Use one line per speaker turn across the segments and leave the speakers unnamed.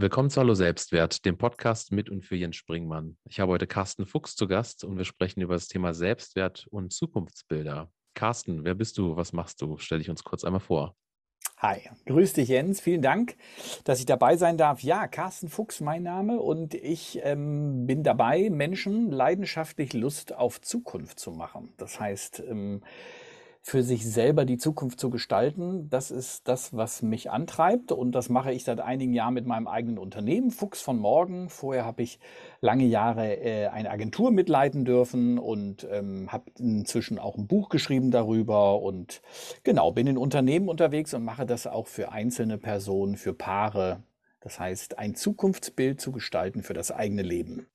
Willkommen zu Hallo Selbstwert, dem Podcast mit und für Jens Springmann. Ich habe heute Carsten Fuchs zu Gast und wir sprechen über das Thema Selbstwert und Zukunftsbilder. Carsten, wer bist du? Was machst du? Stell dich uns kurz einmal vor.
Hi, grüß dich Jens, vielen Dank, dass ich dabei sein darf. Ja, Carsten Fuchs mein Name und ich ähm, bin dabei, Menschen leidenschaftlich Lust auf Zukunft zu machen. Das heißt, ähm, für sich selber die Zukunft zu gestalten. Das ist das, was mich antreibt und das mache ich seit einigen Jahren mit meinem eigenen Unternehmen, Fuchs von Morgen. Vorher habe ich lange Jahre äh, eine Agentur mitleiten dürfen und ähm, habe inzwischen auch ein Buch geschrieben darüber und genau, bin in Unternehmen unterwegs und mache das auch für einzelne Personen, für Paare. Das heißt, ein Zukunftsbild zu gestalten für das eigene Leben.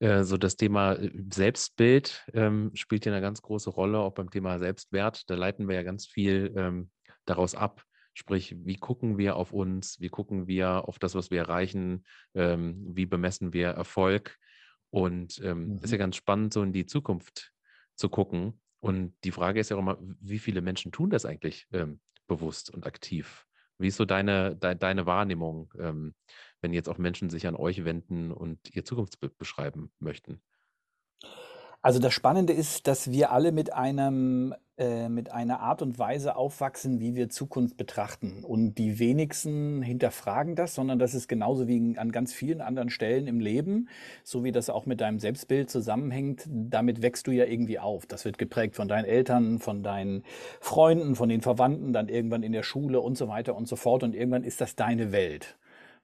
Äh, so das Thema äh, Selbstbild ähm, spielt hier eine ganz große Rolle, auch beim Thema Selbstwert. Da leiten wir ja ganz viel ähm, daraus ab. Sprich, wie gucken wir auf uns, wie gucken wir auf das, was wir erreichen, ähm, wie bemessen wir Erfolg. Und ähm, mhm. ist ja mhm. ganz spannend, so in die Zukunft zu gucken. Und die Frage ist ja auch immer, wie viele Menschen tun das eigentlich ähm, bewusst und aktiv? Wie ist so deine, de, deine Wahrnehmung? Wenn jetzt auch Menschen sich an euch wenden und ihr Zukunftsbild beschreiben möchten?
Also das Spannende ist, dass wir alle mit einem äh, mit einer Art und Weise aufwachsen, wie wir Zukunft betrachten. Und die wenigsten hinterfragen das, sondern das ist genauso wie an ganz vielen anderen Stellen im Leben, so wie das auch mit deinem Selbstbild zusammenhängt. Damit wächst du ja irgendwie auf. Das wird geprägt von deinen Eltern, von deinen Freunden, von den Verwandten, dann irgendwann in der Schule und so weiter und so fort. Und irgendwann ist das deine Welt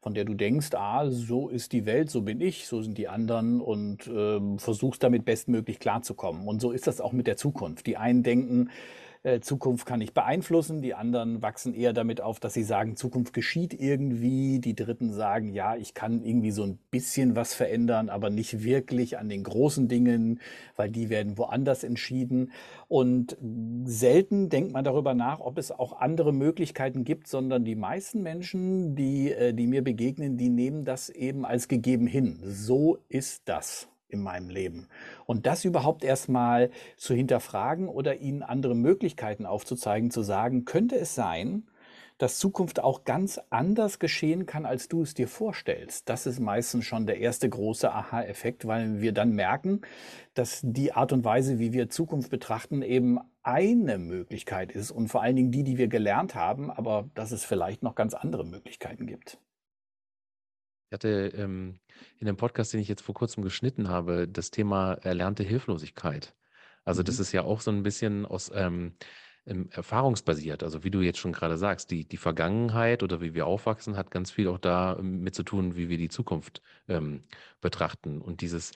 von der du denkst, ah, so ist die Welt, so bin ich, so sind die anderen und ähm, versuchst damit bestmöglich klarzukommen. Und so ist das auch mit der Zukunft. Die einen denken, äh, Zukunft kann ich beeinflussen. Die anderen wachsen eher damit auf, dass sie sagen, Zukunft geschieht irgendwie. Die Dritten sagen, ja, ich kann irgendwie so ein bisschen was verändern, aber nicht wirklich an den großen Dingen, weil die werden woanders entschieden. Und selten denkt man darüber nach, ob es auch andere Möglichkeiten gibt, sondern die meisten Menschen, die, äh, die mir begegnen, die nehmen das eben als gegeben hin. So ist das in meinem Leben. Und das überhaupt erstmal zu hinterfragen oder ihnen andere Möglichkeiten aufzuzeigen, zu sagen, könnte es sein, dass Zukunft auch ganz anders geschehen kann, als du es dir vorstellst. Das ist meistens schon der erste große Aha-Effekt, weil wir dann merken, dass die Art und Weise, wie wir Zukunft betrachten, eben eine Möglichkeit ist und vor allen Dingen die, die wir gelernt haben, aber dass es vielleicht noch ganz andere Möglichkeiten gibt.
Ich hatte ähm, in dem Podcast, den ich jetzt vor kurzem geschnitten habe, das Thema erlernte Hilflosigkeit. Also das mhm. ist ja auch so ein bisschen aus ähm, ähm, erfahrungsbasiert. Also wie du jetzt schon gerade sagst, die, die Vergangenheit oder wie wir aufwachsen, hat ganz viel auch damit zu tun, wie wir die Zukunft ähm, betrachten. Und dieses,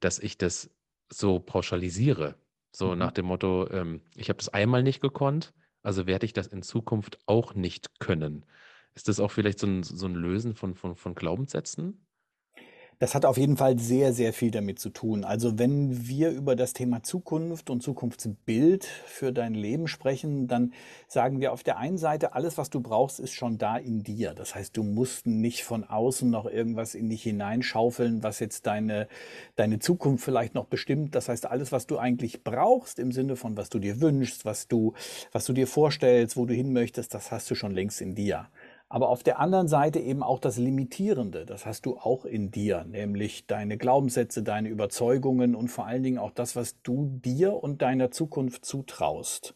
dass ich das so pauschalisiere, so mhm. nach dem Motto, ähm, ich habe das einmal nicht gekonnt, also werde ich das in Zukunft auch nicht können. Ist das auch vielleicht so ein, so ein Lösen von, von, von Glaubenssätzen?
Das hat auf jeden Fall sehr, sehr viel damit zu tun. Also wenn wir über das Thema Zukunft und Zukunftsbild für dein Leben sprechen, dann sagen wir auf der einen Seite, alles, was du brauchst, ist schon da in dir. Das heißt, du musst nicht von außen noch irgendwas in dich hineinschaufeln, was jetzt deine, deine Zukunft vielleicht noch bestimmt. Das heißt, alles, was du eigentlich brauchst im Sinne von, was du dir wünschst, was du, was du dir vorstellst, wo du hin möchtest, das hast du schon längst in dir. Aber auf der anderen Seite eben auch das Limitierende. Das hast du auch in dir, nämlich deine Glaubenssätze, deine Überzeugungen und vor allen Dingen auch das, was du dir und deiner Zukunft zutraust.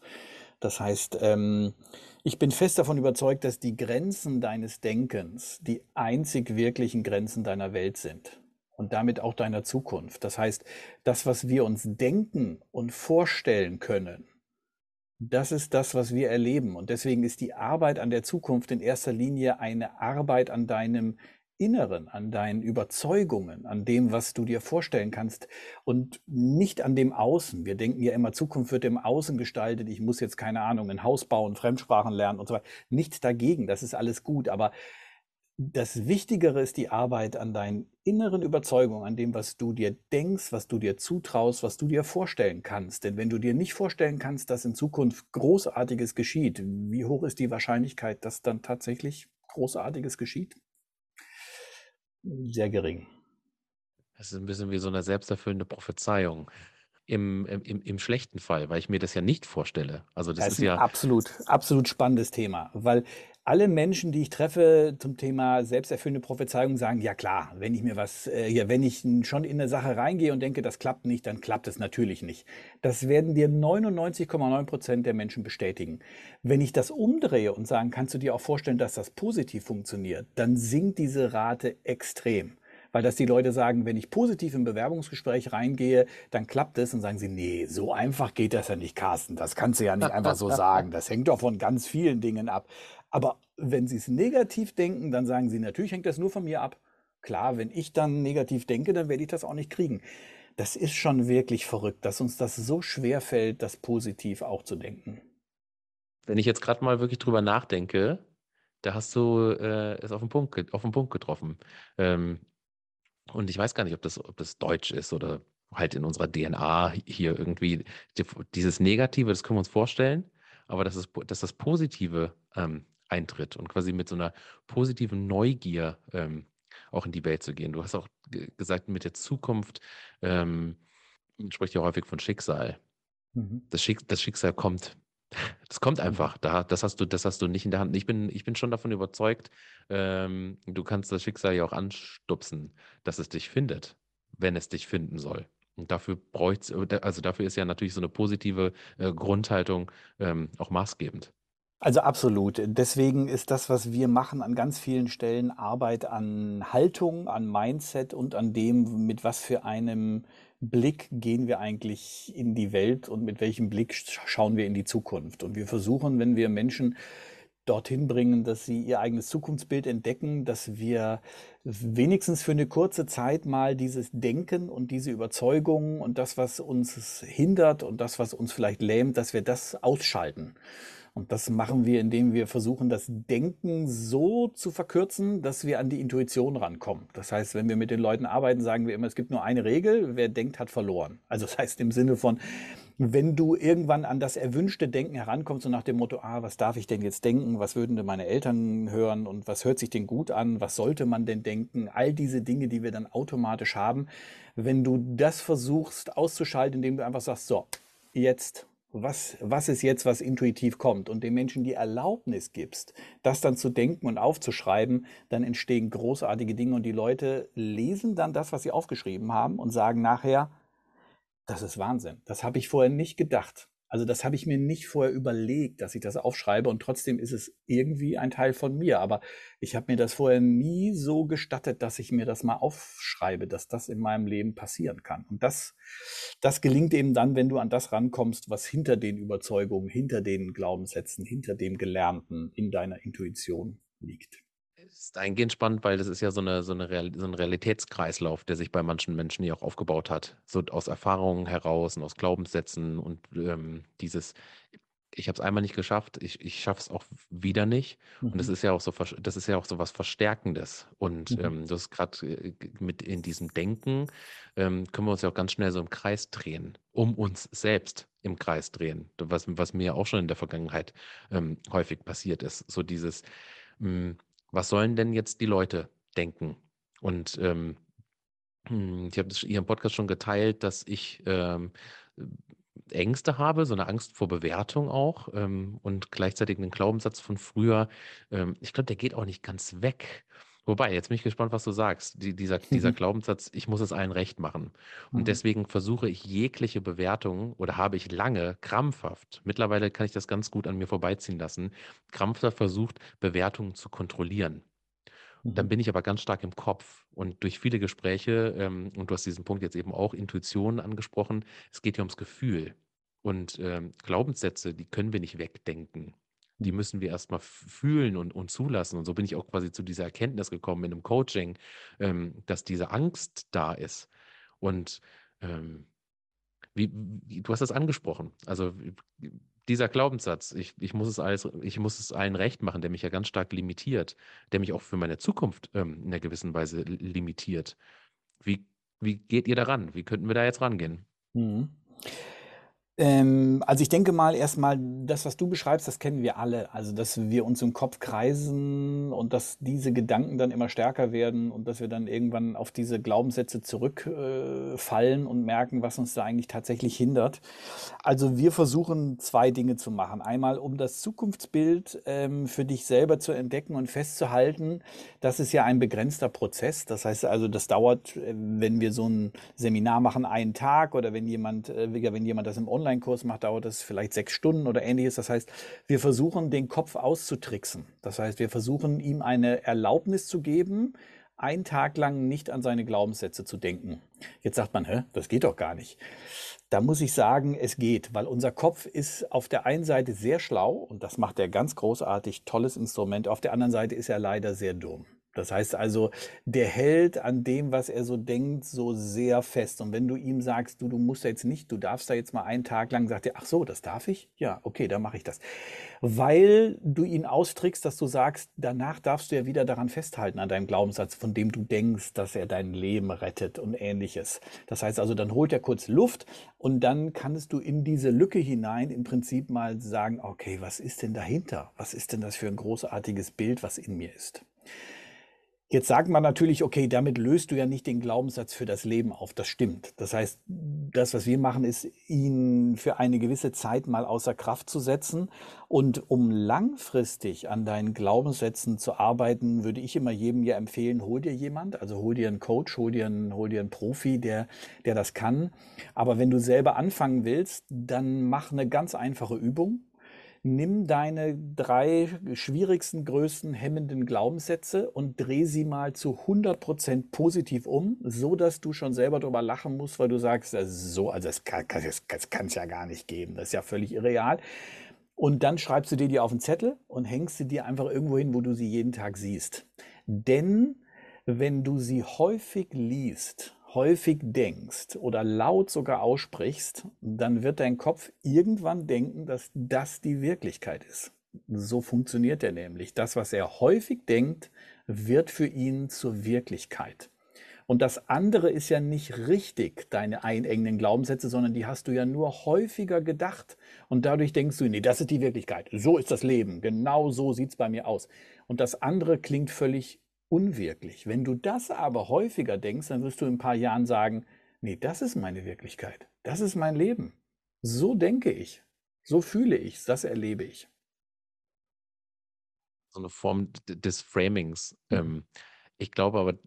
Das heißt, ähm, ich bin fest davon überzeugt, dass die Grenzen deines Denkens die einzig wirklichen Grenzen deiner Welt sind und damit auch deiner Zukunft. Das heißt, das, was wir uns denken und vorstellen können, das ist das, was wir erleben. Und deswegen ist die Arbeit an der Zukunft in erster Linie eine Arbeit an deinem Inneren, an deinen Überzeugungen, an dem, was du dir vorstellen kannst und nicht an dem Außen. Wir denken ja immer, Zukunft wird im Außen gestaltet. Ich muss jetzt keine Ahnung, ein Haus bauen, Fremdsprachen lernen und so weiter. Nichts dagegen, das ist alles gut. Aber das Wichtigere ist die Arbeit an deinen inneren Überzeugungen, an dem, was du dir denkst, was du dir zutraust, was du dir vorstellen kannst. Denn wenn du dir nicht vorstellen kannst, dass in Zukunft Großartiges geschieht, wie hoch ist die Wahrscheinlichkeit, dass dann tatsächlich Großartiges geschieht? Sehr gering.
Das ist ein bisschen wie so eine selbsterfüllende Prophezeiung. Im, im, im schlechten Fall, weil ich mir das ja nicht vorstelle. Also das
Das
ist
ist ein
ja,
absolut, absolut spannendes Thema, weil alle Menschen, die ich treffe zum Thema selbsterfüllende Prophezeiung, sagen, ja klar, wenn ich mir was, äh, ja, wenn ich schon in eine Sache reingehe und denke, das klappt nicht, dann klappt es natürlich nicht. Das werden dir 99,9 Prozent der Menschen bestätigen. Wenn ich das umdrehe und sagen, kannst du dir auch vorstellen, dass das positiv funktioniert, dann sinkt diese Rate extrem. Weil dass die Leute sagen, wenn ich positiv im Bewerbungsgespräch reingehe, dann klappt es und sagen sie, nee, so einfach geht das ja nicht, Carsten. Das kannst du ja nicht einfach so sagen. Das hängt doch von ganz vielen Dingen ab. Aber wenn sie es negativ denken, dann sagen sie, natürlich hängt das nur von mir ab. Klar, wenn ich dann negativ denke, dann werde ich das auch nicht kriegen. Das ist schon wirklich verrückt, dass uns das so schwer fällt, das positiv auch zu denken.
wenn ich jetzt gerade mal wirklich drüber nachdenke, da hast du äh, es auf den Punkt, auf den Punkt getroffen. Ähm, und ich weiß gar nicht, ob das, ob das deutsch ist oder halt in unserer DNA hier irgendwie die- dieses Negative, das können wir uns vorstellen, aber dass, es, dass das Positive ähm, eintritt und quasi mit so einer positiven Neugier ähm, auch in die Welt zu gehen. Du hast auch ge- gesagt, mit der Zukunft ähm, spricht ja häufig von Schicksal.
Mhm.
Das, Schick, das Schicksal kommt. Das kommt
Mhm.
einfach. Da, das, hast du, das hast du nicht in der Hand. Ich bin, ich bin schon davon überzeugt, ähm, du kannst das Schicksal ja auch anstupsen, dass es dich findet, wenn es dich finden soll. Und dafür bräucht's, also dafür ist ja natürlich so eine positive äh, Grundhaltung ähm, auch maßgebend.
Also absolut. Deswegen ist das, was wir machen, an ganz vielen Stellen Arbeit an Haltung, an Mindset und an dem, mit was für einem Blick gehen wir eigentlich in die Welt und mit welchem Blick sch- schauen wir in die Zukunft. Und wir versuchen, wenn wir Menschen dorthin bringen, dass sie ihr eigenes Zukunftsbild entdecken, dass wir wenigstens für eine kurze Zeit mal dieses Denken und diese Überzeugungen und das, was uns hindert und das, was uns vielleicht lähmt, dass wir das ausschalten. Und das machen wir, indem wir versuchen, das Denken so zu verkürzen, dass wir an die Intuition rankommen. Das heißt, wenn wir mit den Leuten arbeiten, sagen wir immer, es gibt nur eine Regel, wer denkt, hat verloren. Also das heißt im Sinne von, wenn du irgendwann an das erwünschte Denken herankommst und nach dem Motto, ah, was darf ich denn jetzt denken, was würden denn meine Eltern hören? Und was hört sich denn gut an, was sollte man denn denken, all diese Dinge, die wir dann automatisch haben, wenn du das versuchst auszuschalten, indem du einfach sagst, so, jetzt, was, was ist jetzt, was intuitiv kommt und den Menschen die Erlaubnis gibst, das dann zu denken und aufzuschreiben, dann entstehen großartige Dinge und die Leute lesen dann das, was sie aufgeschrieben haben und sagen nachher, das ist Wahnsinn. Das habe ich vorher nicht gedacht. Also das habe ich mir nicht vorher überlegt, dass ich das aufschreibe und trotzdem ist es irgendwie ein Teil von mir. Aber ich habe mir das vorher nie so gestattet, dass ich mir das mal aufschreibe, dass das in meinem Leben passieren kann. Und das, das gelingt eben dann, wenn du an das rankommst, was hinter den Überzeugungen, hinter den Glaubenssätzen, hinter dem Gelernten in deiner Intuition liegt.
Ist eingehend spannend, weil das ist ja so, eine, so, eine Real, so ein Realitätskreislauf, der sich bei manchen Menschen ja auch aufgebaut hat. So aus Erfahrungen heraus und aus Glaubenssätzen und ähm, dieses, ich habe es einmal nicht geschafft, ich, ich schaffe es auch wieder nicht. Und das
Mhm.
ist ja auch so, das ist ja auch so was Verstärkendes. Und
Mhm.
ähm, das ist gerade mit in diesem Denken, ähm, können wir uns ja auch ganz schnell so im Kreis drehen, um uns selbst im Kreis drehen. Was, was mir auch schon in der Vergangenheit ähm, häufig passiert ist. So dieses, mh, was sollen denn jetzt die Leute denken? Und ähm, hm, ich habe hier im Podcast schon geteilt, dass ich ähm, Ängste habe, so eine Angst vor Bewertung auch ähm, und gleichzeitig einen Glaubenssatz von früher. Ähm, ich glaube, der geht auch nicht ganz weg. Wobei, jetzt bin ich gespannt, was du sagst. Die, dieser, dieser Glaubenssatz, ich muss es allen recht machen. Und
Mhm.
deswegen versuche ich jegliche Bewertung oder habe ich lange krampfhaft, mittlerweile kann ich das ganz gut an mir vorbeiziehen lassen, krampfhaft versucht, Bewertungen zu kontrollieren. Dann
Mhm.
bin ich aber ganz stark im Kopf und durch viele Gespräche, ähm, und du hast diesen Punkt jetzt eben auch Intuition angesprochen, es geht ja ums Gefühl. Und ähm, Glaubenssätze, die können wir nicht wegdenken. Die müssen wir erstmal fühlen und, und zulassen. Und so bin ich auch quasi zu dieser Erkenntnis gekommen in einem Coaching, ähm, dass diese Angst da ist. Und ähm, wie, wie, du hast das angesprochen. Also dieser Glaubenssatz, ich, ich, muss es alles, ich muss es allen recht machen, der mich ja ganz stark limitiert, der mich auch für meine Zukunft ähm, in einer gewissen Weise limitiert. Wie, wie geht ihr daran? Wie könnten wir da jetzt rangehen?
Mhm. Ähm, also ich denke mal erstmal, das, was du beschreibst, das kennen wir alle. Also, dass wir uns im Kopf kreisen und dass diese Gedanken dann immer stärker werden und dass wir dann irgendwann auf diese Glaubenssätze zurückfallen äh, und merken, was uns da eigentlich tatsächlich hindert. Also wir versuchen zwei Dinge zu machen. Einmal, um das Zukunftsbild ähm, für dich selber zu entdecken und festzuhalten, das ist ja ein begrenzter Prozess. Das heißt also, das dauert, äh, wenn wir so ein Seminar machen, einen Tag oder wenn jemand, äh, wenn jemand das im Online Online-Kurs macht, dauert das vielleicht sechs Stunden oder ähnliches. Das heißt, wir versuchen, den Kopf auszutricksen. Das heißt, wir versuchen, ihm eine Erlaubnis zu geben, einen Tag lang nicht an seine Glaubenssätze zu denken. Jetzt sagt man, hä, das geht doch gar nicht. Da muss ich sagen, es geht, weil unser Kopf ist auf der einen Seite sehr schlau und das macht er ganz großartig, tolles Instrument. Auf der anderen Seite ist er leider sehr dumm. Das heißt also, der hält an dem, was er so denkt, so sehr fest. Und wenn du ihm sagst, du, du musst da jetzt nicht, du darfst da jetzt mal einen Tag lang, sagt er, ach so, das darf ich? Ja, okay, dann mache ich das. Weil du ihn austrickst, dass du sagst, danach darfst du ja wieder daran festhalten, an deinem Glaubenssatz, von dem du denkst, dass er dein Leben rettet und ähnliches. Das heißt also, dann holt er kurz Luft und dann kannst du in diese Lücke hinein im Prinzip mal sagen, okay, was ist denn dahinter? Was ist denn das für ein großartiges Bild, was in mir ist? Jetzt sagt man natürlich, okay, damit löst du ja nicht den Glaubenssatz für das Leben auf. Das stimmt. Das heißt, das, was wir machen, ist, ihn für eine gewisse Zeit mal außer Kraft zu setzen. Und um langfristig an deinen Glaubenssätzen zu arbeiten, würde ich immer jedem ja empfehlen, hol dir jemand, also hol dir einen Coach, hol dir einen, hol dir einen Profi, der, der das kann. Aber wenn du selber anfangen willst, dann mach eine ganz einfache Übung nimm deine drei schwierigsten, größten hemmenden Glaubenssätze und dreh sie mal zu 100% positiv um, so dass du schon selber darüber lachen musst, weil du sagst, das so, also das kann es das, das ja gar nicht geben, das ist ja völlig irreal. Und dann schreibst du dir die auf den Zettel und hängst sie dir einfach irgendwo hin, wo du sie jeden Tag siehst. Denn wenn du sie häufig liest häufig denkst oder laut sogar aussprichst, dann wird dein Kopf irgendwann denken, dass das die Wirklichkeit ist. So funktioniert er nämlich. Das, was er häufig denkt, wird für ihn zur Wirklichkeit. Und das andere ist ja nicht richtig, deine einengenden Glaubenssätze, sondern die hast du ja nur häufiger gedacht. Und dadurch denkst du, nee, das ist die Wirklichkeit. So ist das Leben. Genau so sieht es bei mir aus. Und das andere klingt völlig unwirklich. Wenn du das aber häufiger denkst, dann wirst du in ein paar Jahren sagen, nee, das ist meine Wirklichkeit, das ist mein Leben. So denke ich, so fühle ich, das erlebe ich.
So eine Form des Framings. Mhm. Ich glaube aber,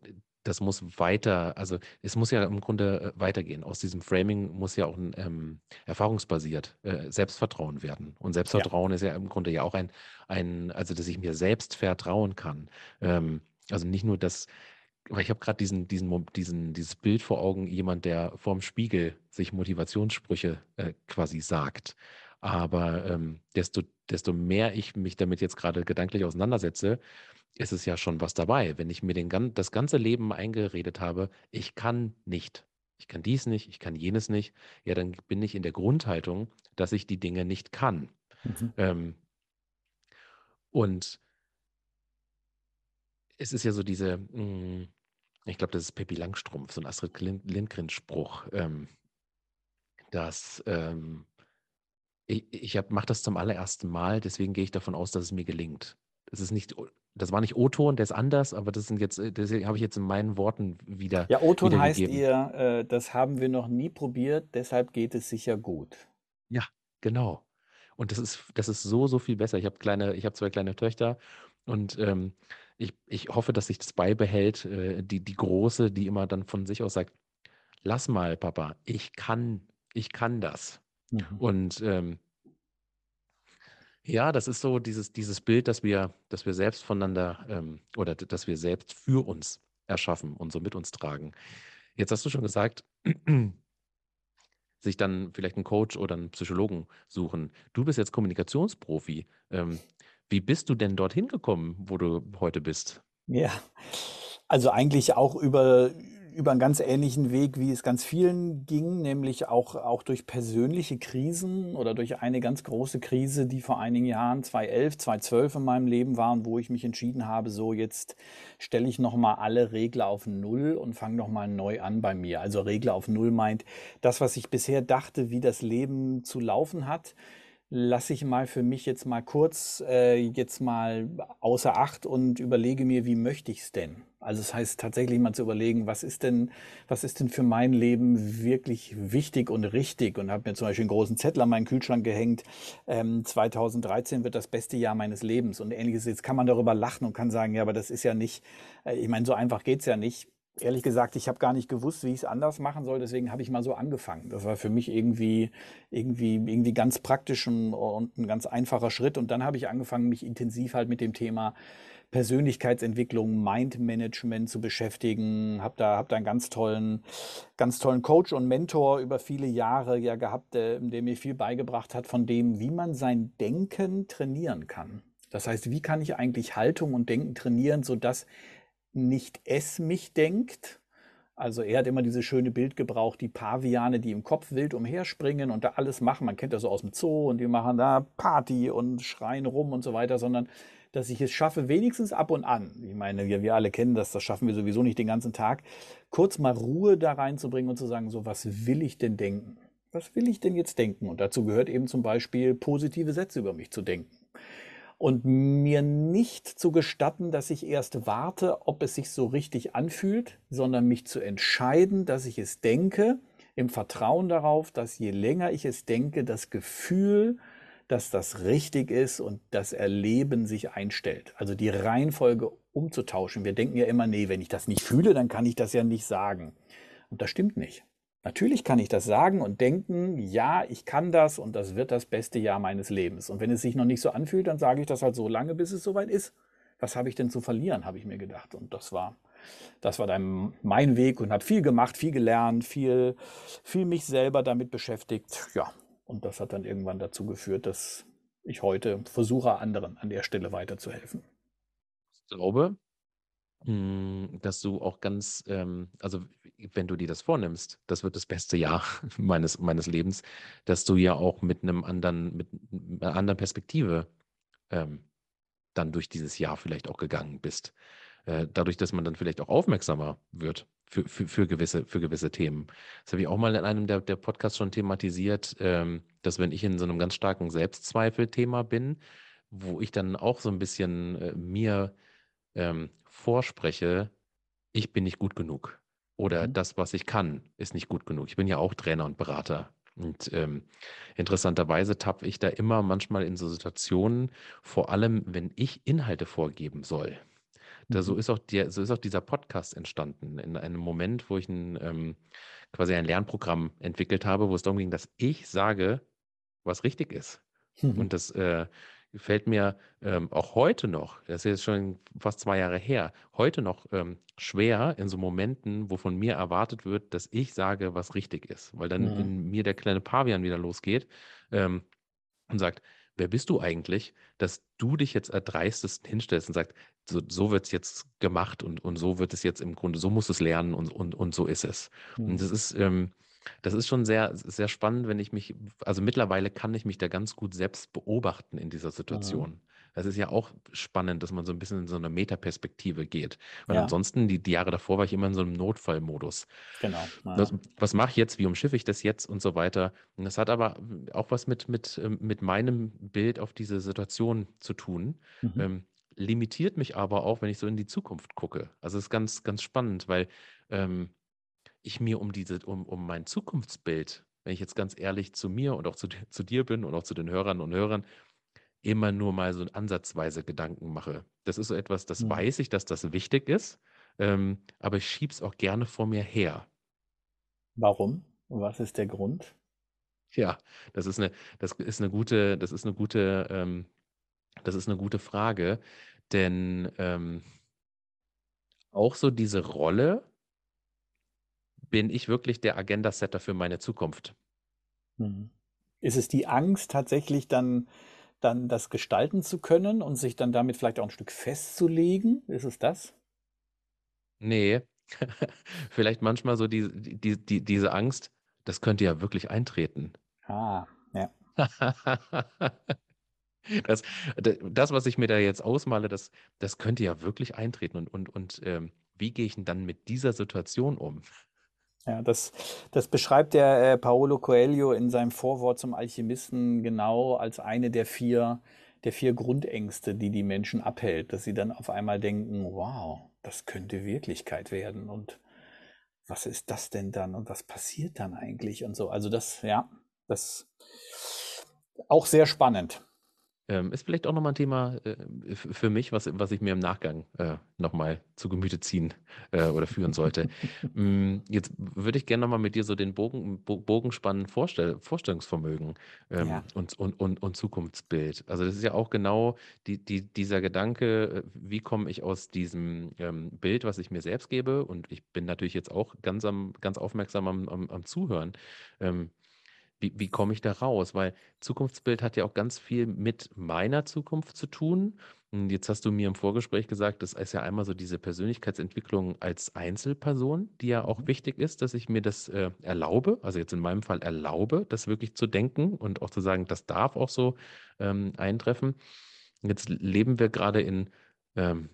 das muss weiter, also es muss ja im Grunde äh, weitergehen. Aus diesem Framing muss ja auch ein ähm, erfahrungsbasiert äh, Selbstvertrauen werden. Und Selbstvertrauen ja. ist ja im Grunde ja auch ein, ein, also dass ich mir selbst vertrauen kann. Ähm, also nicht nur das, aber ich habe gerade diesen, diesen, diesen, dieses Bild vor Augen, jemand, der vorm Spiegel sich Motivationssprüche äh, quasi sagt. Aber ähm, desto, desto mehr ich mich damit jetzt gerade gedanklich auseinandersetze, ist es ja schon was dabei. Wenn ich mir den, das ganze Leben eingeredet habe, ich kann nicht, ich kann dies nicht, ich kann jenes nicht, ja, dann bin ich in der Grundhaltung, dass ich die Dinge nicht kann. Mhm. Ähm, und es ist ja so diese, hm, ich glaube, das ist Pippi Langstrumpf, so ein Astrid Lindgren-Spruch, ähm, dass ähm, ich, ich mache das zum allerersten Mal, deswegen gehe ich davon aus, dass es mir gelingt. Das ist nicht, das war nicht O-Ton, der ist anders, aber das sind jetzt, das habe ich jetzt in meinen Worten wieder.
Ja, O-Ton heißt ihr, äh, das haben wir noch nie probiert, deshalb geht es sicher gut.
Ja, genau. Und das ist, das ist so, so viel besser. Ich habe kleine, ich habe zwei kleine Töchter und ähm, ich, ich hoffe, dass sich das beibehält, äh, die, die Große, die immer dann von sich aus sagt, lass mal, Papa, ich kann, ich kann das. Mhm. Und ähm, ja, das ist so dieses, dieses Bild, dass wir, dass wir selbst voneinander ähm, oder dass wir selbst für uns erschaffen und so mit uns tragen. Jetzt hast du schon gesagt, sich dann vielleicht einen Coach oder einen Psychologen suchen. Du bist jetzt Kommunikationsprofi. Ähm, wie bist du denn dorthin gekommen, wo du heute bist?
Ja, also eigentlich auch über über einen ganz ähnlichen Weg, wie es ganz vielen ging, nämlich auch, auch durch persönliche Krisen oder durch eine ganz große Krise, die vor einigen Jahren, 2011, 2012 in meinem Leben war und wo ich mich entschieden habe, so jetzt stelle ich nochmal alle Regler auf Null und fange nochmal neu an bei mir. Also Regler auf Null meint, das, was ich bisher dachte, wie das Leben zu laufen hat, lasse ich mal für mich jetzt mal kurz äh, jetzt mal außer Acht und überlege mir, wie möchte ich es denn? Also es das heißt tatsächlich mal zu überlegen, was ist denn, was ist denn für mein Leben wirklich wichtig und richtig? Und habe mir zum Beispiel einen großen Zettel an meinen Kühlschrank gehängt. Ähm, 2013 wird das beste Jahr meines Lebens und ähnliches. Jetzt kann man darüber lachen und kann sagen, ja, aber das ist ja nicht, äh, ich meine, so einfach geht's ja nicht ehrlich gesagt, ich habe gar nicht gewusst, wie ich es anders machen soll. Deswegen habe ich mal so angefangen. Das war für mich irgendwie, irgendwie, irgendwie ganz praktisch und, ein ganz einfacher Schritt. Und dann habe ich angefangen, mich intensiv halt mit dem Thema Persönlichkeitsentwicklung, Mindmanagement zu beschäftigen. Habe da, hab da einen ganz tollen, ganz tollen Coach und Mentor über viele Jahre ja gehabt, der, der mir viel beigebracht hat von dem, wie man sein Denken trainieren kann. Das heißt, wie kann ich eigentlich Haltung und Denken trainieren, sodass nicht es mich denkt. Also er hat immer dieses schöne Bild gebraucht, die Paviane, die im Kopf wild umherspringen und da alles machen. Man kennt das so aus dem Zoo und die machen da Party und schreien rum und so weiter, sondern dass ich es schaffe, wenigstens ab und an, ich meine, wir, wir alle kennen das, das schaffen wir sowieso nicht den ganzen Tag, kurz mal Ruhe da reinzubringen und zu sagen, so, was will ich denn denken? Was will ich denn jetzt denken? Und dazu gehört eben zum Beispiel positive Sätze über mich zu denken und mir nicht zu gestatten, dass ich erst warte, ob es sich so richtig anfühlt, sondern mich zu entscheiden, dass ich es denke, im Vertrauen darauf, dass je länger ich es denke, das Gefühl, dass das richtig ist und das Erleben sich einstellt. Also die Reihenfolge umzutauschen. Wir denken ja immer, nee, wenn ich das nicht fühle, dann kann ich das ja nicht sagen. Und das stimmt nicht. Natürlich kann ich das sagen und denken, ja, ich kann das und das wird das beste Jahr meines Lebens. Und wenn es sich noch nicht so anfühlt, dann sage ich das halt so lange, bis es soweit ist. Was habe ich denn zu verlieren, habe ich mir gedacht. Und das war, das war dann mein Weg und habe viel gemacht, viel gelernt, viel, viel mich selber damit beschäftigt. Ja, und das hat dann irgendwann dazu geführt, dass ich heute versuche, anderen an der Stelle weiterzuhelfen.
Ich glaube, hm, dass du auch ganz, ähm, also wenn du dir das vornimmst, das wird das beste Jahr meines, meines Lebens, dass du ja auch mit einem anderen, mit einer anderen Perspektive ähm, dann durch dieses Jahr vielleicht auch gegangen bist. Äh, dadurch, dass man dann vielleicht auch aufmerksamer wird für, für, für, gewisse, für gewisse Themen. Das habe ich auch mal in einem der, der Podcasts schon thematisiert, ähm, dass wenn ich in so einem ganz starken Selbstzweifel-Thema bin, wo ich dann auch so ein bisschen äh, mir ähm, vorspreche, ich bin nicht gut genug oder mhm. das, was ich kann, ist nicht gut genug. Ich bin ja auch Trainer und Berater. Und ähm, interessanterweise tappe ich da immer manchmal in so Situationen, vor allem wenn ich Inhalte vorgeben soll. Da, so, mhm. ist auch der, so ist auch dieser Podcast entstanden, in einem Moment, wo ich ein, ähm, quasi ein Lernprogramm entwickelt habe, wo es darum ging, dass ich sage, was richtig ist. Mhm. Und das äh, fällt mir ähm, auch heute noch, das ist jetzt schon fast zwei Jahre her, heute noch ähm, schwer in so Momenten, wo von mir erwartet wird, dass ich sage, was richtig ist. Weil dann mhm. in mir der kleine Pavian wieder losgeht ähm, und sagt, wer bist du eigentlich, dass du dich jetzt erdreistest hinstellst und sagst, so, so wird es jetzt gemacht und, und so wird es jetzt im Grunde, so muss es lernen und, und, und so ist es. Mhm. Und das ist, ähm, das ist schon sehr, sehr spannend, wenn ich mich, also mittlerweile kann ich mich da ganz gut selbst beobachten in dieser Situation. Mhm. Das ist ja auch spannend, dass man so ein bisschen in so eine Metaperspektive geht. Weil ja. ansonsten, die, die, Jahre davor war ich immer in so einem Notfallmodus. Genau. Ja. Was, was mache ich jetzt? Wie umschiffe ich das jetzt und so weiter? Und das hat aber auch was mit, mit, ähm, mit meinem Bild auf diese Situation zu tun. Mhm. Ähm, limitiert mich aber auch, wenn ich so in die Zukunft gucke. Also es ist ganz, ganz spannend, weil ähm, ich mir um diese, um, um mein Zukunftsbild, wenn ich jetzt ganz ehrlich zu mir und auch zu, zu dir bin und auch zu den Hörern und Hörern, immer nur mal so ansatzweise Gedanken mache. Das ist so etwas, das mhm. weiß ich, dass das wichtig ist, ähm, aber ich schiebe es auch gerne vor mir her.
Warum? Was ist der Grund?
Ja, das ist eine, das ist eine gute, das ist eine gute, ähm, das ist eine gute Frage, denn ähm, auch so diese Rolle, bin ich wirklich der Agenda-Setter für meine Zukunft.
Mhm. Ist es die Angst, tatsächlich dann, dann das gestalten zu können und sich dann damit vielleicht auch ein Stück festzulegen? Ist es das?
Nee, Vielleicht manchmal so die, die, die, diese Angst, das könnte ja wirklich eintreten.
Ah, ja.
Das, das, was ich mir da jetzt ausmale, das, das könnte ja wirklich eintreten. Und, und, und ähm, wie gehe ich denn dann mit dieser Situation um?
Ja, das, das beschreibt der äh, Paolo Coelho in seinem Vorwort zum Alchemisten genau als eine der vier, der vier Grundängste, die die Menschen abhält, dass sie dann auf einmal denken, wow, das könnte Wirklichkeit werden und was ist das denn dann und was passiert dann eigentlich und so. Also das, ja, das auch sehr spannend.
Ähm, ist vielleicht auch nochmal ein Thema äh, für mich, was, was ich mir im Nachgang äh, nochmal zu Gemüte ziehen äh, oder führen sollte. mm, jetzt würde ich gerne nochmal mit dir so den Bogen, Bogen spannen, Vorstell Vorstellungsvermögen ähm, ja. und, und, und, und Zukunftsbild. Also das ist ja auch genau die, die, dieser Gedanke, äh, wie komme ich aus diesem ähm, Bild, was ich mir selbst gebe, und ich bin natürlich jetzt auch ganz, am, ganz aufmerksam am, am, am Zuhören. Wie, wie komme ich da raus? Weil Zukunftsbild hat ja auch ganz viel mit meiner Zukunft zu tun. Und jetzt hast du mir im Vorgespräch gesagt, das ist ja einmal so diese Persönlichkeitsentwicklung als Einzelperson, die ja auch mhm. wichtig ist, dass ich mir das äh, erlaube, also jetzt in meinem Fall erlaube, das wirklich zu denken und auch zu sagen, das darf auch so ähm, eintreffen. Jetzt leben wir gerade in, ähm,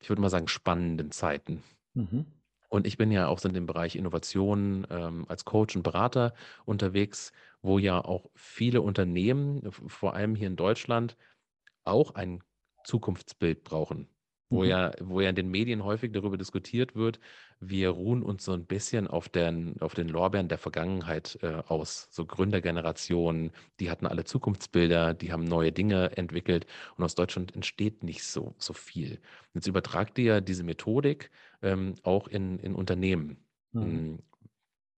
ich würde mal sagen, spannenden Zeiten. Mhm. Und ich bin ja auch in dem Bereich Innovation ähm, als Coach und Berater unterwegs, wo ja auch viele Unternehmen, vor allem hier in Deutschland, auch ein Zukunftsbild brauchen. Wo mhm. ja, wo ja in den Medien häufig darüber diskutiert wird, wir ruhen uns so ein bisschen auf den, auf den Lorbeeren der Vergangenheit äh, aus. So Gründergenerationen, die hatten alle Zukunftsbilder, die haben neue Dinge entwickelt und aus Deutschland entsteht nicht so, so viel. Jetzt übertragt ihr diese Methodik ähm, auch in, in Unternehmen. Mhm.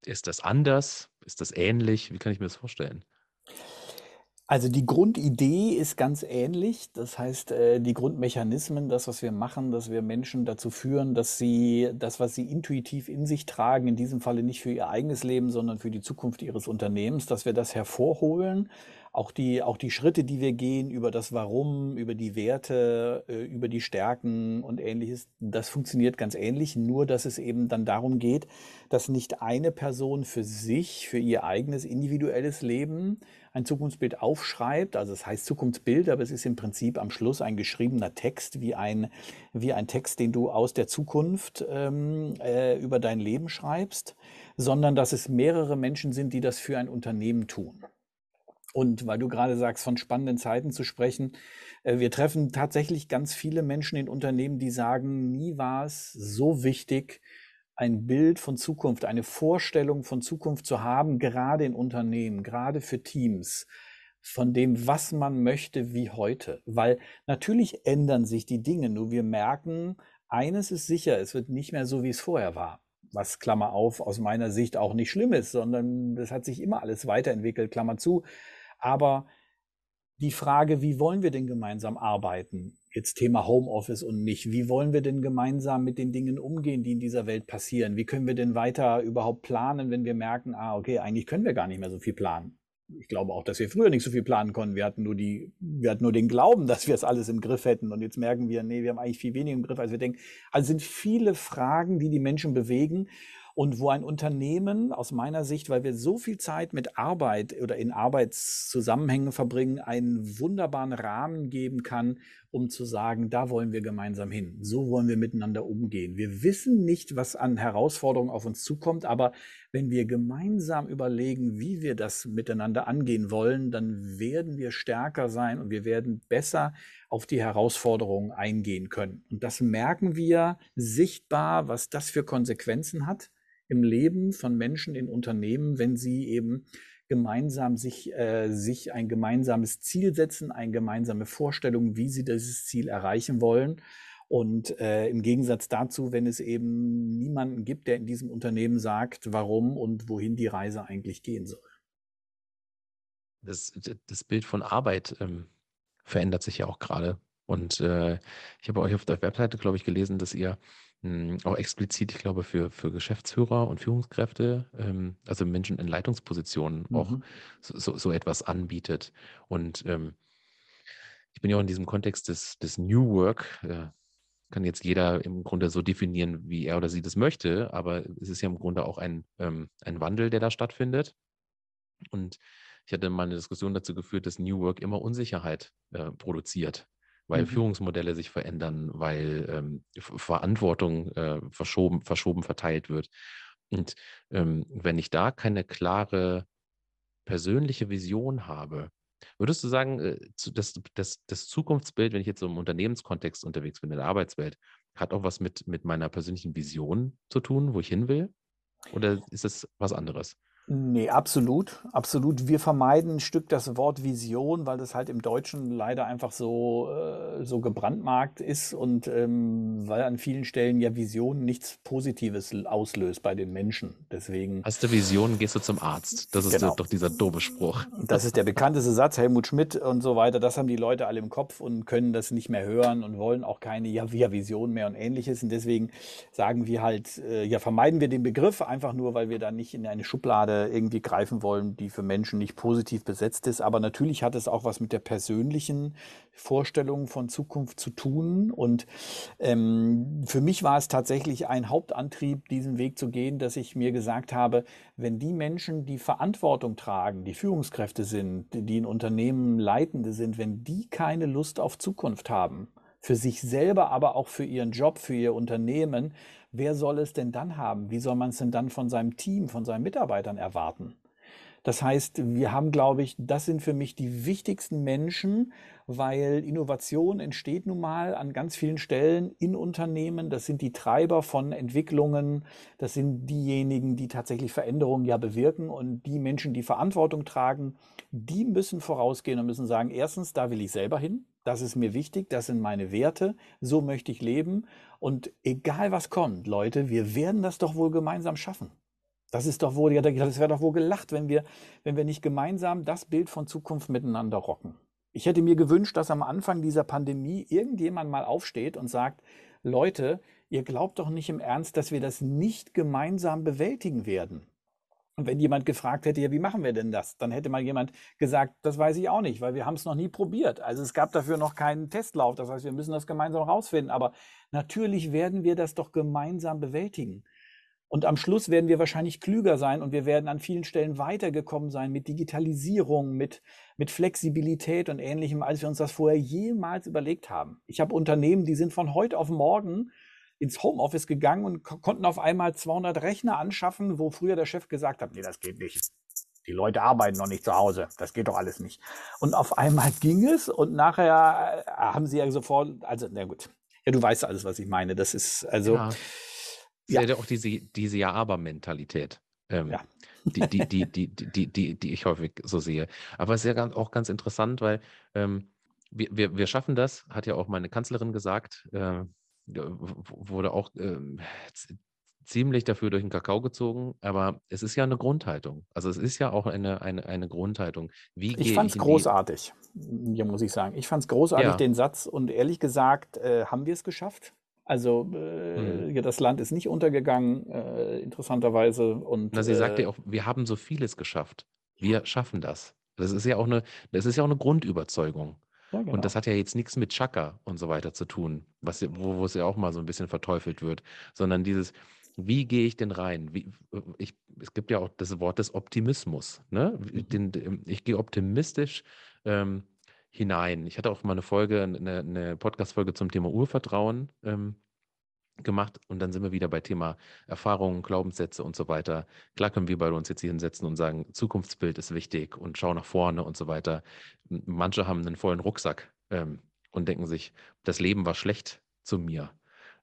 Ist das anders? Ist das ähnlich? Wie kann ich mir das vorstellen?
Also die Grundidee ist ganz ähnlich. Das heißt, äh, die Grundmechanismen, das, was wir machen, dass wir Menschen dazu führen, dass sie das, was sie intuitiv in sich tragen, in diesem Falle nicht für ihr eigenes Leben, sondern für die Zukunft ihres Unternehmens, dass wir das hervorholen auch die, auch die Schritte, die wir gehen über das Warum, über die Werte, äh, über die Stärken und ähnliches, das funktioniert ganz ähnlich, nur dass es eben dann darum geht, dass nicht eine Person für sich, für ihr eigenes individuelles Leben ein Zukunftsbild aufschreibt. Also es heißt Zukunftsbild, aber es ist im Prinzip am Schluss ein geschriebener Text, wie ein, wie ein Text, den du aus der Zukunft ähm, äh, über dein Leben schreibst, sondern dass es mehrere Menschen sind, die das für ein Unternehmen tun. Und weil du gerade sagst, von spannenden Zeiten zu sprechen, äh, wir treffen tatsächlich ganz viele Menschen in Unternehmen, die sagen, nie war es so wichtig, ein Bild von Zukunft, eine Vorstellung von Zukunft zu haben, gerade in Unternehmen, gerade für Teams, von dem, was man möchte, wie heute. Weil natürlich ändern sich die Dinge, nur wir merken, eines ist sicher, es wird nicht mehr so, wie es vorher war was Klammer auf aus meiner Sicht auch nicht schlimm ist, sondern es hat sich immer alles weiterentwickelt, Klammer zu. Aber die Frage, wie wollen wir denn gemeinsam arbeiten? Jetzt Thema Homeoffice und nicht. Wie wollen wir denn gemeinsam mit den Dingen umgehen, die in dieser Welt passieren? Wie können wir denn weiter überhaupt planen, wenn wir merken, ah, okay, eigentlich können wir gar nicht mehr so viel planen? Ich glaube auch, dass wir früher nicht so viel planen konnten. Wir hatten nur die, wir hatten nur den Glauben, dass wir es alles im Griff hätten. Und jetzt merken wir, nee, wir haben eigentlich viel weniger im Griff, als wir denken. Also sind viele Fragen, die die Menschen bewegen und wo ein Unternehmen aus meiner Sicht, weil wir so viel Zeit mit Arbeit oder in Arbeitszusammenhängen verbringen, einen wunderbaren Rahmen geben kann, um zu sagen, da wollen wir gemeinsam hin. So wollen wir miteinander umgehen. Wir wissen nicht, was an Herausforderungen auf uns zukommt, aber wenn wir gemeinsam überlegen, wie wir das miteinander angehen wollen, dann werden wir stärker sein und wir werden besser auf die Herausforderungen eingehen können. Und das merken wir sichtbar, was das für Konsequenzen hat im Leben von Menschen in Unternehmen, wenn sie eben gemeinsam sich, äh, sich ein gemeinsames Ziel setzen, eine gemeinsame Vorstellung, wie sie dieses Ziel erreichen wollen. Und äh, im Gegensatz dazu, wenn es eben niemanden gibt, der in diesem Unternehmen sagt, warum und wohin die Reise eigentlich gehen soll.
Das, das Bild von Arbeit ähm, verändert sich ja auch gerade. Und äh, ich habe euch auf der Webseite, glaube ich, gelesen, dass ihr hm, auch explizit, ich glaube, für, für Geschäftsführer und Führungskräfte, ähm, also Menschen in Leitungspositionen auch mhm. so, so, so etwas anbietet. Und ähm, ich bin ja auch in diesem Kontext des, des New Work, äh, kann jetzt jeder im Grunde so definieren, wie er oder sie das möchte, aber es ist ja im Grunde auch ein, ähm, ein Wandel, der da stattfindet. Und ich hatte mal eine Diskussion dazu geführt, dass New Work immer Unsicherheit äh, produziert, weil mhm. Führungsmodelle sich verändern, weil ähm, Verantwortung äh, verschoben, verschoben verteilt wird. Und ähm, wenn ich da keine klare persönliche Vision habe, würdest du sagen, äh, das, das, das Zukunftsbild, wenn ich jetzt so im Unternehmenskontext unterwegs bin, in der Arbeitswelt, hat auch was mit, mit meiner persönlichen Vision zu tun, wo ich hin will? Oder ist es was anderes?
Nee, absolut, absolut. Wir vermeiden ein Stück das Wort Vision, weil das halt im Deutschen leider einfach so, äh, so gebrandmarkt ist und ähm, weil an vielen Stellen ja Vision nichts Positives auslöst bei den Menschen. Deswegen.
Hast du Vision, gehst du zum Arzt. Das ist genau. doch dieser doofe Spruch.
Das ist der bekannteste Satz, Helmut Schmidt und so weiter. Das haben die Leute alle im Kopf und können das nicht mehr hören und wollen auch keine ja, Vision mehr und ähnliches. Und deswegen sagen wir halt, äh, ja, vermeiden wir den Begriff einfach nur, weil wir da nicht in eine Schublade irgendwie greifen wollen, die für Menschen nicht positiv besetzt ist. Aber natürlich hat es auch was mit der persönlichen Vorstellung von Zukunft zu tun. Und ähm, für mich war es tatsächlich ein Hauptantrieb, diesen Weg zu gehen, dass ich mir gesagt habe, wenn die Menschen, die Verantwortung tragen, die Führungskräfte sind, die in Unternehmen Leitende sind, wenn die keine Lust auf Zukunft haben, für sich selber, aber auch für ihren Job, für ihr Unternehmen, wer soll es denn dann haben? Wie soll man es denn dann von seinem Team, von seinen Mitarbeitern erwarten? Das heißt, wir haben, glaube ich, das sind für mich die wichtigsten Menschen, weil Innovation entsteht nun mal an ganz vielen Stellen in Unternehmen. Das sind die Treiber von Entwicklungen. Das sind diejenigen, die tatsächlich Veränderungen ja bewirken. Und die Menschen, die Verantwortung tragen, die müssen vorausgehen und müssen sagen, erstens, da will ich selber hin. Das ist mir wichtig, das sind meine Werte, so möchte ich leben. Und egal was kommt, Leute, wir werden das doch wohl gemeinsam schaffen. Das ist doch wohl, das wäre doch wohl gelacht, wenn wir, wenn wir nicht gemeinsam das Bild von Zukunft miteinander rocken. Ich hätte mir gewünscht, dass am Anfang dieser Pandemie irgendjemand mal aufsteht und sagt, Leute, ihr glaubt doch nicht im Ernst, dass wir das nicht gemeinsam bewältigen werden. Und wenn jemand gefragt hätte, ja, wie machen wir denn das? Dann hätte mal jemand gesagt, das weiß ich auch nicht, weil wir haben es noch nie probiert. Also es gab dafür noch keinen Testlauf. Das heißt, wir müssen das gemeinsam rausfinden. Aber natürlich werden wir das doch gemeinsam bewältigen. Und am Schluss werden wir wahrscheinlich klüger sein und wir werden an vielen Stellen weitergekommen sein mit Digitalisierung, mit, mit Flexibilität und ähnlichem, als wir uns das vorher jemals überlegt haben. Ich habe Unternehmen, die sind von heute auf morgen ins Homeoffice gegangen und konnten auf einmal 200 Rechner anschaffen, wo früher der Chef gesagt hat, nee, das geht nicht. Die Leute arbeiten noch nicht zu Hause. Das geht doch alles nicht. Und auf einmal ging es und nachher äh, haben sie ja sofort, also, na gut. Ja, du weißt alles, was ich meine. Das ist also.
Ja. Ja. ja auch diese, diese Ja-Aber-Mentalität. Ähm, ja. die, die, die, die, die, die, die ich häufig so sehe. Aber es ist ja auch ganz interessant, weil ähm, wir, wir, wir schaffen das, hat ja auch meine Kanzlerin gesagt, äh, wurde auch äh, ziemlich dafür durch den Kakao gezogen, aber es ist ja eine Grundhaltung. Also es ist ja auch eine, eine, eine Grundhaltung.
Wie ich fand es großartig, ja, muss ich sagen. Ich fand es großartig, ja. den Satz, und ehrlich gesagt, äh, haben wir es geschafft. Also äh, mhm. das Land ist nicht untergegangen, äh, interessanterweise. Und,
Na, sie sagte ja auch, wir haben so vieles geschafft. Wir schaffen das. Das ist ja auch eine, das ist ja auch eine Grundüberzeugung. Ja, genau. Und das hat ja jetzt nichts mit Chaka und so weiter zu tun, was, wo, wo es ja auch mal so ein bisschen verteufelt wird, sondern dieses, wie gehe ich denn rein? Wie, ich, es gibt ja auch das Wort des Optimismus. Ne? Mhm. Den, ich gehe optimistisch ähm, hinein. Ich hatte auch mal eine Folge, eine, eine Podcast-Folge zum Thema Urvertrauen ähm, gemacht und dann sind wir wieder bei Thema Erfahrungen, Glaubenssätze und so weiter. Klar können wir bei uns jetzt hier hinsetzen und sagen, Zukunftsbild ist wichtig und schau nach vorne und so weiter. Manche haben einen vollen Rucksack ähm, und denken sich, das Leben war schlecht zu mir.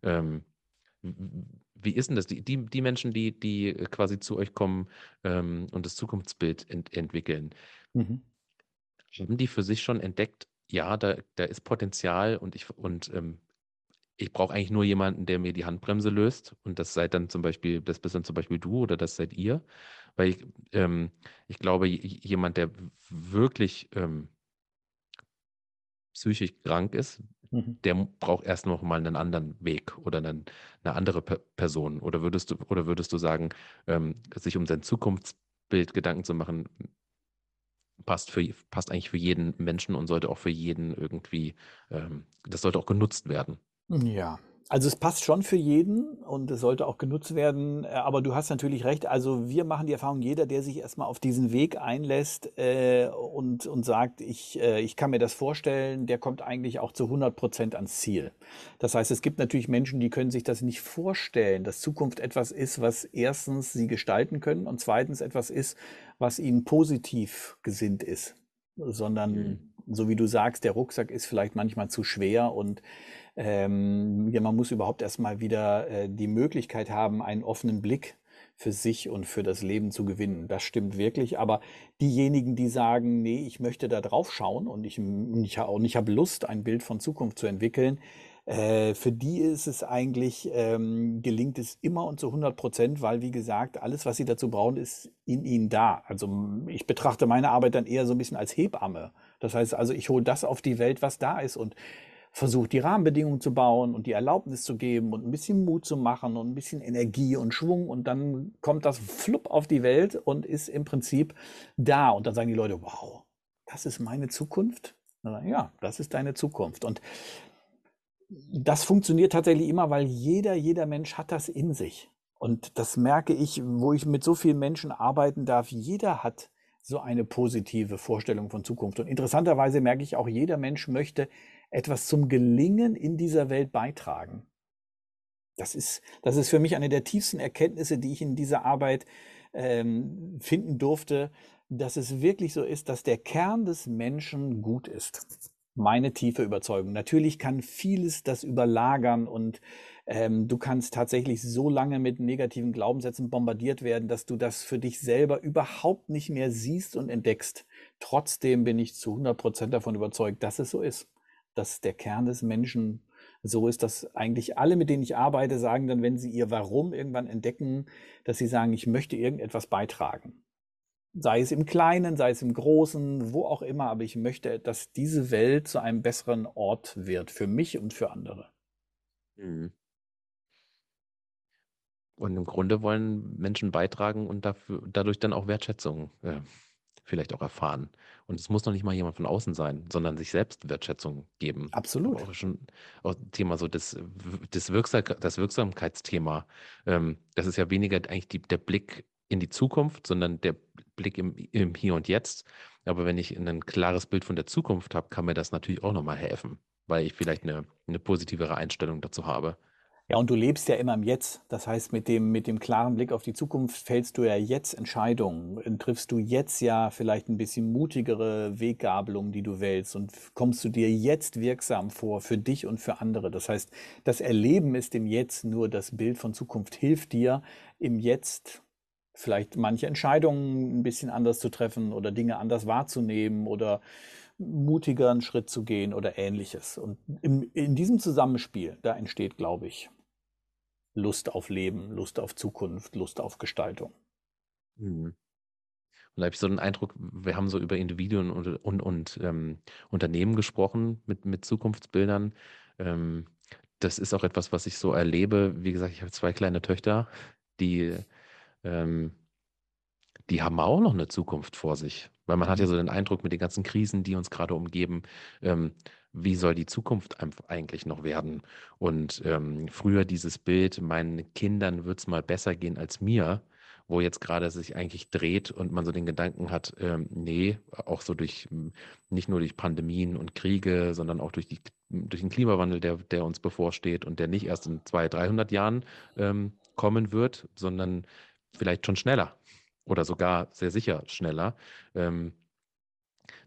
Ähm, wie ist denn das? Die, die, die, Menschen, die, die quasi zu euch kommen ähm, und das Zukunftsbild ent, entwickeln, mhm. haben die für sich schon entdeckt, ja, da, da ist Potenzial und ich und ähm, ich brauche eigentlich nur jemanden, der mir die Handbremse löst. Und das seid dann zum Beispiel, das bist dann zum Beispiel du oder das seid ihr. Weil ich, ähm, ich glaube, jemand, der wirklich ähm, psychisch krank ist, mhm. der braucht erst noch mal einen anderen Weg oder einen, eine andere P Person. Oder würdest du, oder würdest du sagen, ähm, sich um sein Zukunftsbild Gedanken zu machen, passt, für, passt eigentlich für jeden Menschen und sollte auch für jeden irgendwie, ähm, das sollte auch genutzt werden.
Ja, Also es passt schon für jeden und es sollte auch genutzt werden. Äh, aber du hast natürlich recht. Also wir machen die Erfahrung, jeder, der sich erstmal auf diesen Weg einlässt äh, und, und sagt, ich, äh, ich kann mir das vorstellen, der kommt eigentlich auch zu 100 Prozent ans Ziel. Das heißt, es gibt natürlich Menschen, die können sich das nicht vorstellen, dass Zukunft etwas ist, was erstens sie gestalten können und zweitens etwas ist, was ihnen positiv gesinnt ist. Sondern, mhm. so wie du sagst, der Rucksack ist vielleicht manchmal zu schwer und ähm, ja, man muss überhaupt erstmal wieder äh, die Möglichkeit haben, einen offenen Blick für sich und für das Leben zu gewinnen. Das stimmt wirklich. Aber diejenigen, die sagen, nee, ich möchte da drauf schauen und ich, ich, und ich habe Lust, ein Bild von Zukunft zu entwickeln, äh, für die ist es eigentlich, ähm, gelingt es immer und zu 100 Prozent, weil, wie gesagt, alles, was sie dazu brauchen, ist in ihnen da. Also ich betrachte meine Arbeit dann eher so ein bisschen als Hebamme. Das heißt also, ich hole das auf die Welt, was da ist. Und versucht, die Rahmenbedingungen zu bauen und die Erlaubnis zu geben und ein bisschen Mut zu machen und ein bisschen Energie und Schwung und dann kommt das flupp auf die Welt und ist im Prinzip da. Und dann sagen die Leute, wow, das ist meine Zukunft? Ja, das ist deine Zukunft. Und das funktioniert tatsächlich immer, weil jeder, jeder Mensch hat das in sich. Und das merke ich, wo ich mit so vielen Menschen arbeiten darf. Jeder hat so eine positive Vorstellung von Zukunft. Und interessanterweise merke ich auch, jeder Mensch möchte etwas zum Gelingen in dieser Welt beitragen. Das ist, das ist für mich eine der tiefsten Erkenntnisse, die ich in dieser Arbeit ähm, finden durfte, dass es wirklich so ist, dass der Kern des Menschen gut ist. Meine tiefe Überzeugung. Natürlich kann vieles das überlagern und ähm, du kannst tatsächlich so lange mit negativen Glaubenssätzen bombardiert werden, dass du das für dich selber überhaupt nicht mehr siehst und entdeckst. Trotzdem bin ich zu 100 Prozent davon überzeugt, dass es so ist dass der Kern des Menschen so ist, dass eigentlich alle, mit denen ich arbeite, sagen dann, wenn sie ihr Warum irgendwann entdecken, dass sie sagen, ich möchte irgendetwas beitragen. Sei es im Kleinen, sei es im Großen, wo auch immer, aber ich möchte, dass diese Welt zu einem besseren Ort wird, für mich und für andere. Mhm.
Und im Grunde wollen Menschen beitragen und dafür, dadurch dann auch Wertschätzung äh, vielleicht auch erfahren. Und es muss noch nicht mal jemand von außen sein, sondern sich selbst Wertschätzung geben.
Absolut.
Auch schon auch Thema so das, das, Wirksam, das Wirksamkeitsthema. Ähm, das ist ja weniger eigentlich die, der Blick in die Zukunft, sondern der Blick im, im Hier und Jetzt. Aber wenn ich ein klares Bild von der Zukunft habe, kann mir das natürlich auch nochmal helfen, weil ich vielleicht eine, eine positivere Einstellung dazu habe.
Ja, und du lebst ja immer im Jetzt. Das heißt, mit dem, mit dem klaren Blick auf die Zukunft fällst du ja jetzt Entscheidungen. Triffst du jetzt ja vielleicht ein bisschen mutigere Weggabelungen, die du wählst und kommst du dir jetzt wirksam vor für dich und für andere. Das heißt, das Erleben ist im Jetzt nur das Bild von Zukunft hilft dir im Jetzt vielleicht manche Entscheidungen ein bisschen anders zu treffen oder Dinge anders wahrzunehmen oder mutiger einen Schritt zu gehen oder ähnliches. Und im, in diesem Zusammenspiel, da entsteht, glaube ich, Lust auf Leben, Lust auf Zukunft, Lust auf Gestaltung.
Mhm. Und da habe ich so den Eindruck, wir haben so über Individuen und, und, und ähm, Unternehmen gesprochen mit, mit Zukunftsbildern. Ähm, das ist auch etwas, was ich so erlebe. Wie gesagt, ich habe zwei kleine Töchter, die, ähm, die haben auch noch eine Zukunft vor sich. Weil man hat ja mhm. so den Eindruck mit den ganzen Krisen, die uns gerade umgeben, ähm, wie soll die Zukunft eigentlich noch werden? Und ähm, früher dieses Bild, meinen Kindern wird es mal besser gehen als mir, wo jetzt gerade sich eigentlich dreht und man so den Gedanken hat, ähm, nee, auch so durch, nicht nur durch Pandemien und Kriege, sondern auch durch, die, durch den Klimawandel, der, der uns bevorsteht und der nicht erst in 200, 300 Jahren ähm, kommen wird, sondern vielleicht schon schneller oder sogar sehr sicher schneller, ähm,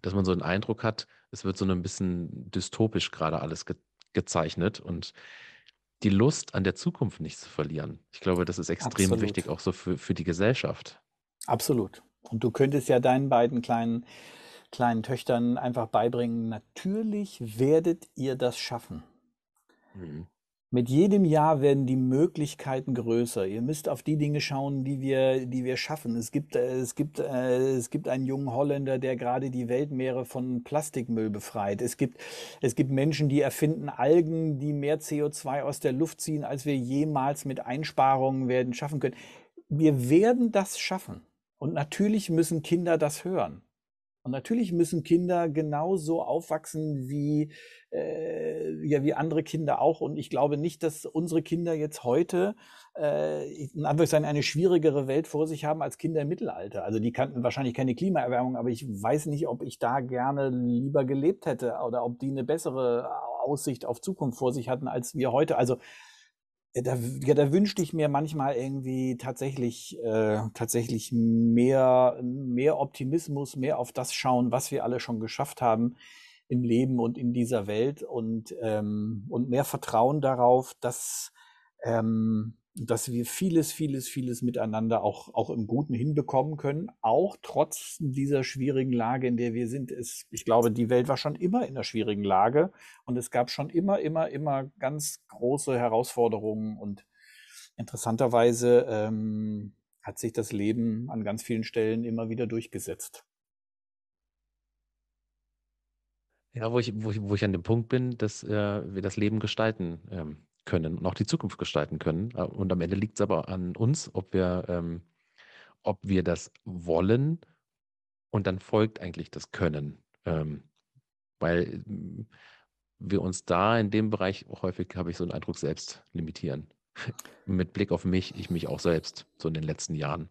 dass man so einen Eindruck hat, es wird so ein bisschen dystopisch gerade alles ge gezeichnet und die Lust an der Zukunft nicht zu verlieren. Ich glaube, das ist extrem Absolut. wichtig, auch so für, für die Gesellschaft.
Absolut. Und du könntest ja deinen beiden kleinen, kleinen Töchtern einfach beibringen, natürlich werdet ihr das schaffen. Mhm. Mit jedem Jahr werden die Möglichkeiten größer. Ihr müsst auf die Dinge schauen, die wir, die wir schaffen. Es gibt, äh, es gibt, äh, es gibt einen jungen Holländer, der gerade die Weltmeere von Plastikmüll befreit. Es gibt, es gibt Menschen, die erfinden Algen, die mehr CO2 aus der Luft ziehen, als wir jemals mit Einsparungen werden schaffen können. Wir werden das schaffen. Und natürlich müssen Kinder das hören. Und natürlich müssen Kinder genauso aufwachsen wie, äh, ja, wie andere Kinder auch. Und ich glaube nicht, dass unsere Kinder jetzt heute äh, in Anführungszeichen eine schwierigere Welt vor sich haben als Kinder im Mittelalter. Also die kannten wahrscheinlich keine Klimaerwärmung, aber ich weiß nicht, ob ich da gerne lieber gelebt hätte oder ob die eine bessere Aussicht auf Zukunft vor sich hatten als wir heute. Also da, ja, da wünschte ich mir manchmal irgendwie tatsächlich, äh, tatsächlich mehr, mehr Optimismus, mehr auf das schauen, was wir alle schon geschafft haben im Leben und in dieser Welt und, ähm, und mehr Vertrauen darauf, dass, ähm, dass wir vieles, vieles, vieles miteinander auch, auch im Guten hinbekommen können, auch trotz dieser schwierigen Lage, in der wir sind. Es, ich glaube, die Welt war schon immer in einer schwierigen Lage und es gab schon immer, immer, immer ganz große Herausforderungen und interessanterweise ähm, hat sich das Leben an ganz vielen Stellen immer wieder durchgesetzt.
Ja, wo ich, wo ich, wo ich an dem Punkt bin, dass äh, wir das Leben gestalten ähm, können und auch die Zukunft gestalten können. Äh, und am Ende liegt es aber an uns, ob wir, ähm, ob wir das wollen und dann folgt eigentlich das Können. Ähm, weil mm, wir uns da in dem Bereich häufig, habe ich so einen Eindruck, selbst limitieren. Mit Blick auf mich, ich mich auch selbst, so in den letzten Jahren.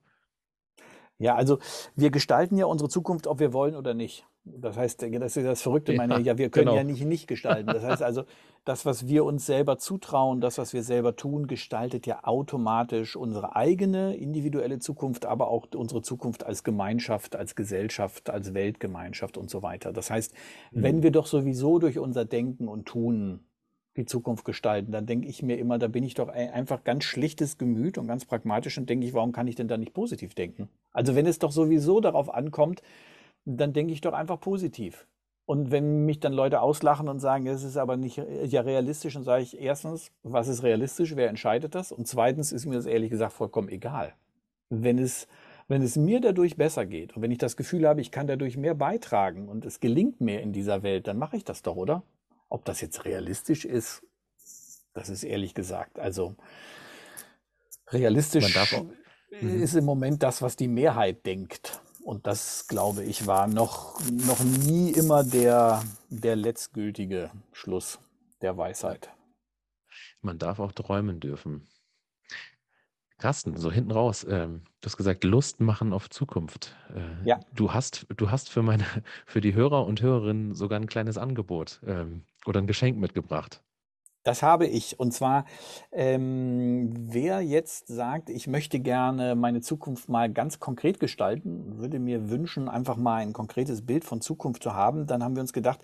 Ja, also wir gestalten ja unsere Zukunft, ob wir wollen oder nicht. Das heißt, das ist das Verrückte, meine, ja, ja wir können genau. ja nicht nicht gestalten. Das heißt also, das, was wir uns selber zutrauen, das, was wir selber tun, gestaltet ja automatisch unsere eigene individuelle Zukunft, aber auch unsere Zukunft als Gemeinschaft, als Gesellschaft, als Weltgemeinschaft und so weiter. Das heißt, mhm. wenn wir doch sowieso durch unser Denken und Tun die Zukunft gestalten, dann denke ich mir immer, da bin ich doch einfach ganz schlichtes Gemüt und ganz pragmatisch und denke ich, warum kann ich denn da nicht positiv denken? Also wenn es doch sowieso darauf ankommt, dann denke ich doch einfach positiv. Und wenn mich dann Leute auslachen und sagen, es ist aber nicht ja realistisch, dann sage ich erstens, was ist realistisch, wer entscheidet das? Und zweitens ist mir das ehrlich gesagt vollkommen egal. Wenn es, wenn es mir dadurch besser geht und wenn ich das Gefühl habe, ich kann dadurch mehr beitragen und es gelingt mir in dieser Welt, dann mache ich das doch, oder? Ob das jetzt realistisch ist, das ist ehrlich gesagt, also realistisch mhm. ist im Moment das, was die Mehrheit denkt. Und das, glaube ich, war noch, noch nie immer der, der letztgültige Schluss der Weisheit.
Man darf auch träumen dürfen. Carsten, so hinten raus, ähm, du hast gesagt, Lust machen auf Zukunft. Äh, ja. Du hast, du hast für meine, für die Hörer und Hörerinnen sogar ein kleines Angebot ähm, oder ein Geschenk mitgebracht.
Das habe ich. Und zwar, ähm, wer jetzt sagt, ich möchte gerne meine Zukunft mal ganz konkret gestalten, würde mir wünschen, einfach mal ein konkretes Bild von Zukunft zu haben, dann haben wir uns gedacht,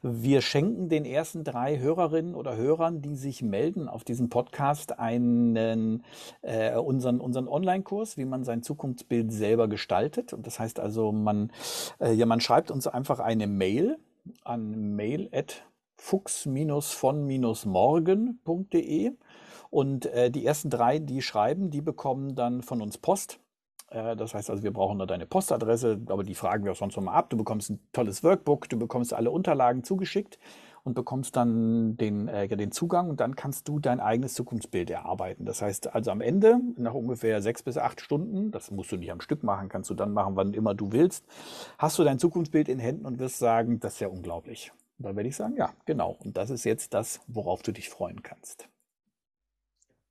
wir schenken den ersten drei Hörerinnen oder Hörern, die sich melden auf diesen Podcast, einen, äh, unseren, unseren Online-Kurs, wie man sein Zukunftsbild selber gestaltet. Und das heißt also, man, äh, ja, man schreibt uns einfach eine Mail an mail@ fuchs-von-morgen.de. Und äh, die ersten drei, die schreiben, die bekommen dann von uns Post. Äh, das heißt also, wir brauchen nur deine Postadresse, aber die fragen wir auch sonst nochmal ab. Du bekommst ein tolles Workbook, du bekommst alle Unterlagen zugeschickt und bekommst dann den, äh, den Zugang und dann kannst du dein eigenes Zukunftsbild erarbeiten. Das heißt also am Ende, nach ungefähr sechs bis acht Stunden, das musst du nicht am Stück machen, kannst du dann machen, wann immer du willst, hast du dein Zukunftsbild in Händen und wirst sagen, das ist ja unglaublich. Dann werde ich sagen, ja, genau. Und das ist jetzt das, worauf du dich freuen kannst.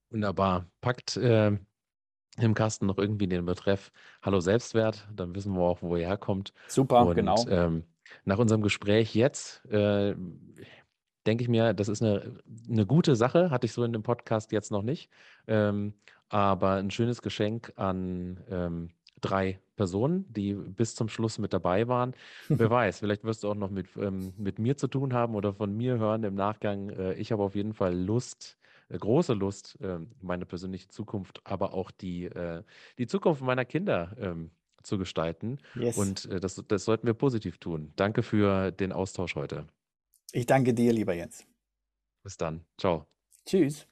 Wunderbar. Packt äh, im Kasten noch irgendwie den Betreff Hallo Selbstwert, dann wissen wir auch, wo er herkommt.
Super, Und, genau.
Ähm, nach unserem Gespräch jetzt äh, denke ich mir, das ist eine, eine gute Sache, hatte ich so in dem Podcast jetzt noch nicht, ähm, aber ein schönes Geschenk an ähm, drei Personen, die bis zum Schluss mit dabei waren. Wer weiß, vielleicht wirst du auch noch mit, ähm, mit mir zu tun haben oder von mir hören im Nachgang. Äh, ich habe auf jeden Fall Lust, äh, große Lust, äh, meine persönliche Zukunft, aber auch die, äh, die Zukunft meiner Kinder ähm, zu gestalten. Yes. Und äh, das, das sollten wir positiv tun. Danke für den Austausch heute.
Ich danke dir, lieber Jens.
Bis dann. Ciao.
Tschüss.